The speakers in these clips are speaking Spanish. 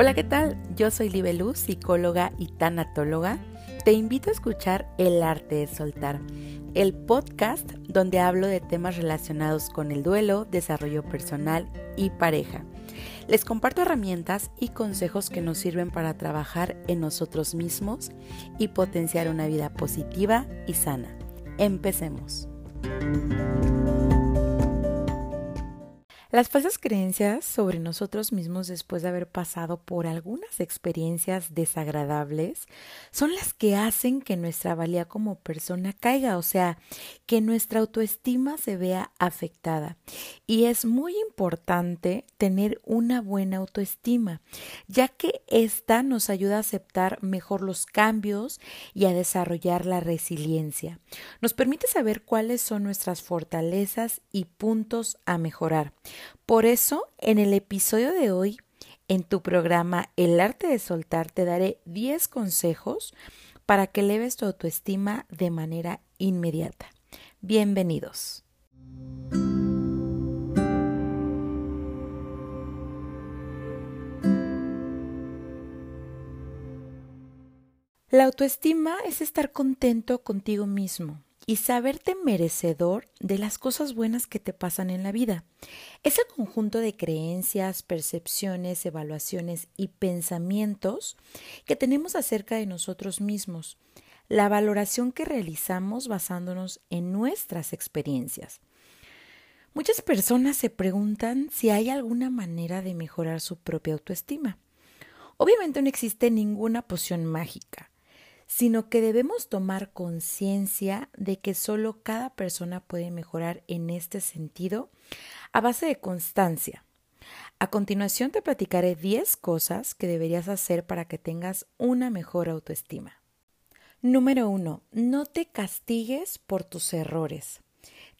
Hola, ¿qué tal? Yo soy Libeluz, psicóloga y tanatóloga. Te invito a escuchar El arte de soltar, el podcast donde hablo de temas relacionados con el duelo, desarrollo personal y pareja. Les comparto herramientas y consejos que nos sirven para trabajar en nosotros mismos y potenciar una vida positiva y sana. Empecemos. Las falsas creencias sobre nosotros mismos después de haber pasado por algunas experiencias desagradables son las que hacen que nuestra valía como persona caiga, o sea, que nuestra autoestima se vea afectada. Y es muy importante tener una buena autoestima, ya que esta nos ayuda a aceptar mejor los cambios y a desarrollar la resiliencia. Nos permite saber cuáles son nuestras fortalezas y puntos a mejorar. Por eso, en el episodio de hoy, en tu programa El arte de soltar, te daré 10 consejos para que eleves tu autoestima de manera inmediata. Bienvenidos. La autoestima es estar contento contigo mismo, y saberte merecedor de las cosas buenas que te pasan en la vida. Es el conjunto de creencias, percepciones, evaluaciones y pensamientos que tenemos acerca de nosotros mismos, la valoración que realizamos basándonos en nuestras experiencias. Muchas personas se preguntan si hay alguna manera de mejorar su propia autoestima. Obviamente no existe ninguna poción mágica sino que debemos tomar conciencia de que solo cada persona puede mejorar en este sentido a base de constancia. A continuación te platicaré 10 cosas que deberías hacer para que tengas una mejor autoestima. Número 1. No te castigues por tus errores.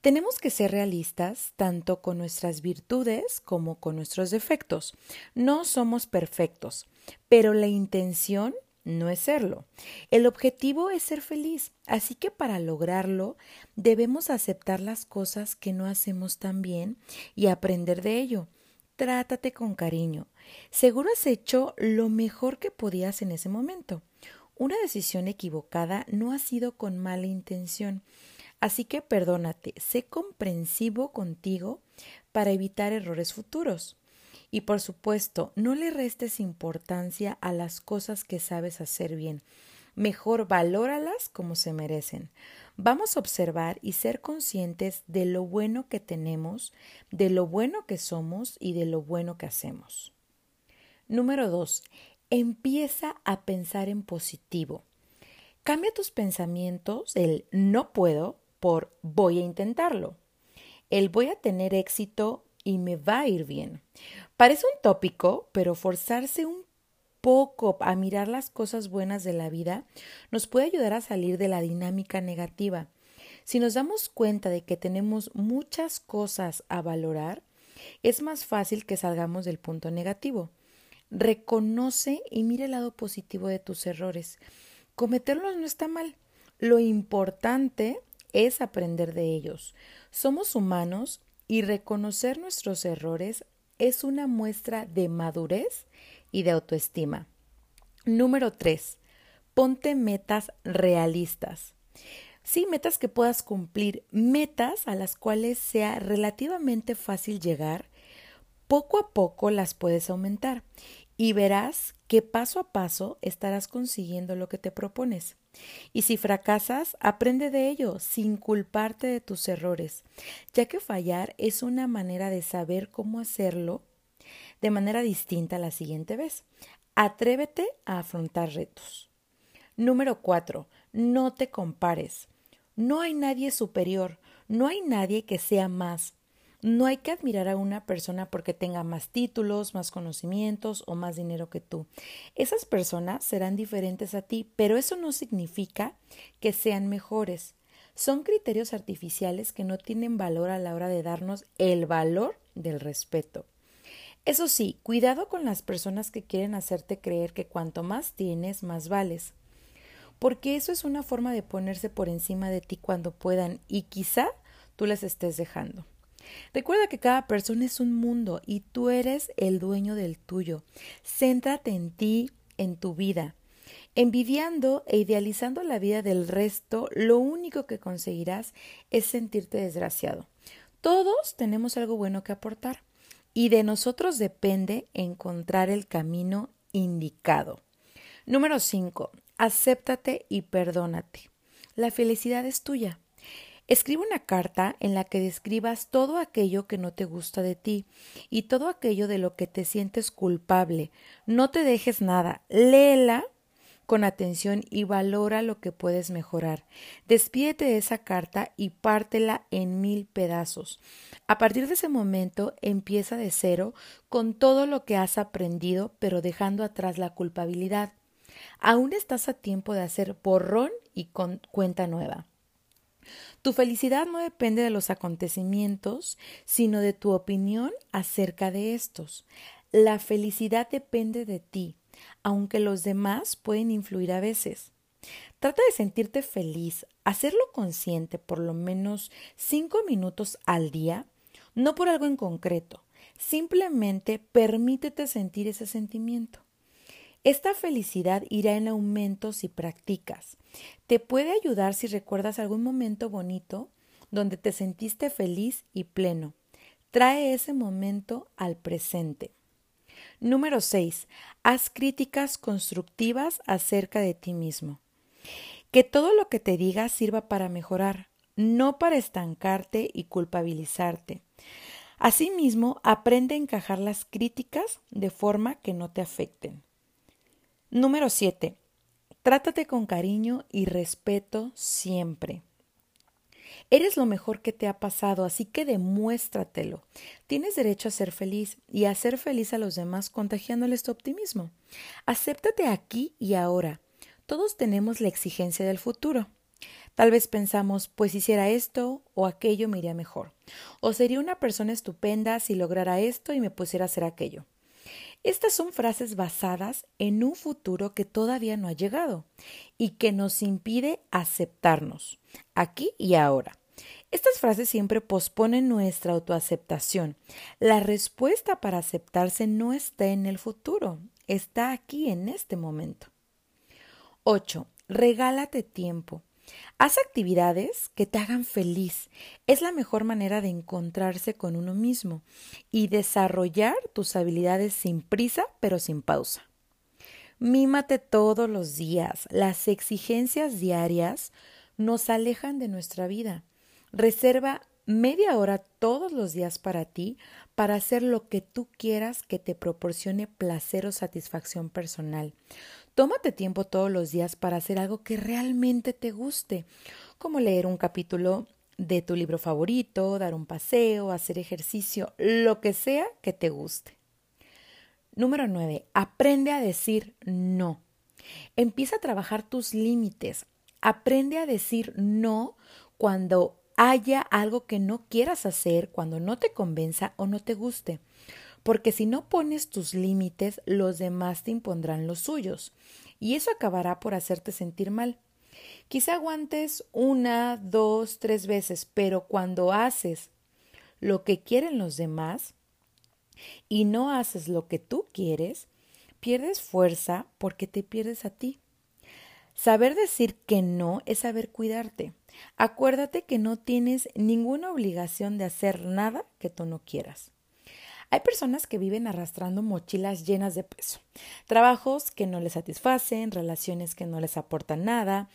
Tenemos que ser realistas tanto con nuestras virtudes como con nuestros defectos. No somos perfectos, pero la intención no es serlo. El objetivo es ser feliz, así que para lograrlo debemos aceptar las cosas que no hacemos tan bien y aprender de ello. Trátate con cariño. Seguro has hecho lo mejor que podías en ese momento. Una decisión equivocada no ha sido con mala intención. Así que perdónate, sé comprensivo contigo para evitar errores futuros. Y por supuesto, no le restes importancia a las cosas que sabes hacer bien. Mejor valóralas como se merecen. Vamos a observar y ser conscientes de lo bueno que tenemos, de lo bueno que somos y de lo bueno que hacemos. Número 2. Empieza a pensar en positivo. Cambia tus pensamientos, el no puedo, por voy a intentarlo. El voy a tener éxito y me va a ir bien. Parece un tópico, pero forzarse un poco a mirar las cosas buenas de la vida nos puede ayudar a salir de la dinámica negativa. Si nos damos cuenta de que tenemos muchas cosas a valorar, es más fácil que salgamos del punto negativo. Reconoce y mire el lado positivo de tus errores. Cometerlos no está mal. Lo importante es aprender de ellos. Somos humanos y reconocer nuestros errores es una muestra de madurez y de autoestima. Número 3. Ponte metas realistas. Sí, metas que puedas cumplir, metas a las cuales sea relativamente fácil llegar, poco a poco las puedes aumentar y verás que paso a paso estarás consiguiendo lo que te propones. Y si fracasas, aprende de ello sin culparte de tus errores, ya que fallar es una manera de saber cómo hacerlo de manera distinta la siguiente vez. Atrévete a afrontar retos. Número 4. No te compares. No hay nadie superior, no hay nadie que sea más. No hay que admirar a una persona porque tenga más títulos, más conocimientos o más dinero que tú. Esas personas serán diferentes a ti, pero eso no significa que sean mejores. Son criterios artificiales que no tienen valor a la hora de darnos el valor del respeto. Eso sí, cuidado con las personas que quieren hacerte creer que cuanto más tienes, más vales. Porque eso es una forma de ponerse por encima de ti cuando puedan y quizá tú les estés dejando. Recuerda que cada persona es un mundo y tú eres el dueño del tuyo. Céntrate en ti, en tu vida. Envidiando e idealizando la vida del resto, lo único que conseguirás es sentirte desgraciado. Todos tenemos algo bueno que aportar y de nosotros depende encontrar el camino indicado. Número 5. Acéptate y perdónate. La felicidad es tuya. Escribe una carta en la que describas todo aquello que no te gusta de ti y todo aquello de lo que te sientes culpable. No te dejes nada. Léela con atención y valora lo que puedes mejorar. Despídete de esa carta y pártela en mil pedazos. A partir de ese momento empieza de cero con todo lo que has aprendido, pero dejando atrás la culpabilidad. Aún estás a tiempo de hacer borrón y con cuenta nueva. Tu felicidad no depende de los acontecimientos, sino de tu opinión acerca de estos. La felicidad depende de ti, aunque los demás pueden influir a veces. Trata de sentirte feliz, hacerlo consciente por lo menos cinco minutos al día, no por algo en concreto, simplemente permítete sentir ese sentimiento. Esta felicidad irá en aumento si practicas. Te puede ayudar si recuerdas algún momento bonito donde te sentiste feliz y pleno. Trae ese momento al presente. Número 6. Haz críticas constructivas acerca de ti mismo. Que todo lo que te diga sirva para mejorar, no para estancarte y culpabilizarte. Asimismo, aprende a encajar las críticas de forma que no te afecten. Número 7. Trátate con cariño y respeto siempre. Eres lo mejor que te ha pasado, así que demuéstratelo. Tienes derecho a ser feliz y a hacer feliz a los demás contagiándoles tu optimismo. Acéptate aquí y ahora. Todos tenemos la exigencia del futuro. Tal vez pensamos, pues hiciera esto o aquello me iría mejor. O sería una persona estupenda si lograra esto y me pusiera a hacer aquello. Estas son frases basadas en un futuro que todavía no ha llegado y que nos impide aceptarnos aquí y ahora. Estas frases siempre posponen nuestra autoaceptación. La respuesta para aceptarse no está en el futuro, está aquí en este momento. 8. Regálate tiempo. Haz actividades que te hagan feliz. Es la mejor manera de encontrarse con uno mismo y desarrollar tus habilidades sin prisa pero sin pausa. Mímate todos los días. Las exigencias diarias nos alejan de nuestra vida. Reserva media hora todos los días para ti, para hacer lo que tú quieras que te proporcione placer o satisfacción personal. Tómate tiempo todos los días para hacer algo que realmente te guste, como leer un capítulo de tu libro favorito, dar un paseo, hacer ejercicio, lo que sea que te guste. Número 9. Aprende a decir no. Empieza a trabajar tus límites. Aprende a decir no cuando haya algo que no quieras hacer cuando no te convenza o no te guste. Porque si no pones tus límites, los demás te impondrán los suyos, y eso acabará por hacerte sentir mal. Quizá aguantes una, dos, tres veces, pero cuando haces lo que quieren los demás y no haces lo que tú quieres, pierdes fuerza porque te pierdes a ti. Saber decir que no es saber cuidarte. Acuérdate que no tienes ninguna obligación de hacer nada que tú no quieras. Hay personas que viven arrastrando mochilas llenas de peso, trabajos que no les satisfacen, relaciones que no les aportan nada,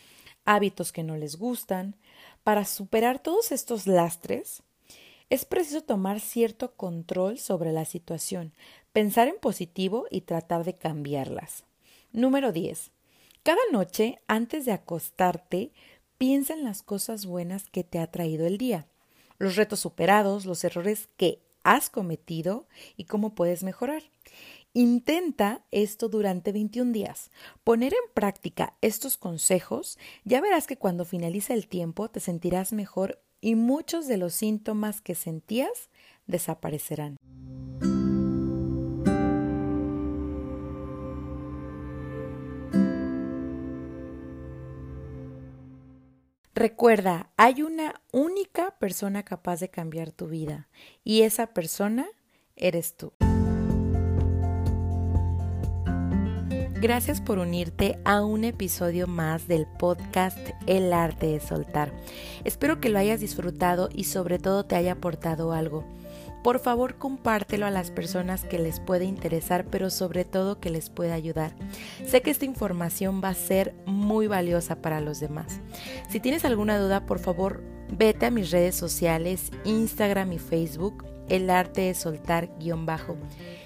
hábitos que no les gustan. Para superar todos estos lastres, es preciso tomar cierto control sobre la situación, pensar en positivo y tratar de cambiarlas. Número 10. Cada noche, antes de acostarte, piensa en las cosas buenas que te ha traído el día, los retos superados, los errores que has cometido y cómo puedes mejorar. Intenta esto durante 21 días. Poner en práctica estos consejos, ya verás que cuando finalice el tiempo te sentirás mejor y muchos de los síntomas que sentías desaparecerán. Recuerda, hay una única persona capaz de cambiar tu vida y esa persona eres tú. Gracias por unirte a un episodio más del podcast El arte de soltar. Espero que lo hayas disfrutado y sobre todo te haya aportado algo. Por favor, compártelo a las personas que les puede interesar, pero sobre todo que les pueda ayudar. Sé que esta información va a ser muy valiosa para los demás. Si tienes alguna duda, por favor, vete a mis redes sociales, Instagram y Facebook, el arte de soltar guion bajo,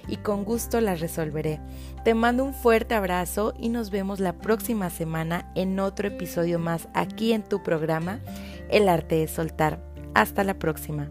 y con gusto las resolveré. Te mando un fuerte abrazo y nos vemos la próxima semana en otro episodio más aquí en tu programa, El arte de soltar. Hasta la próxima.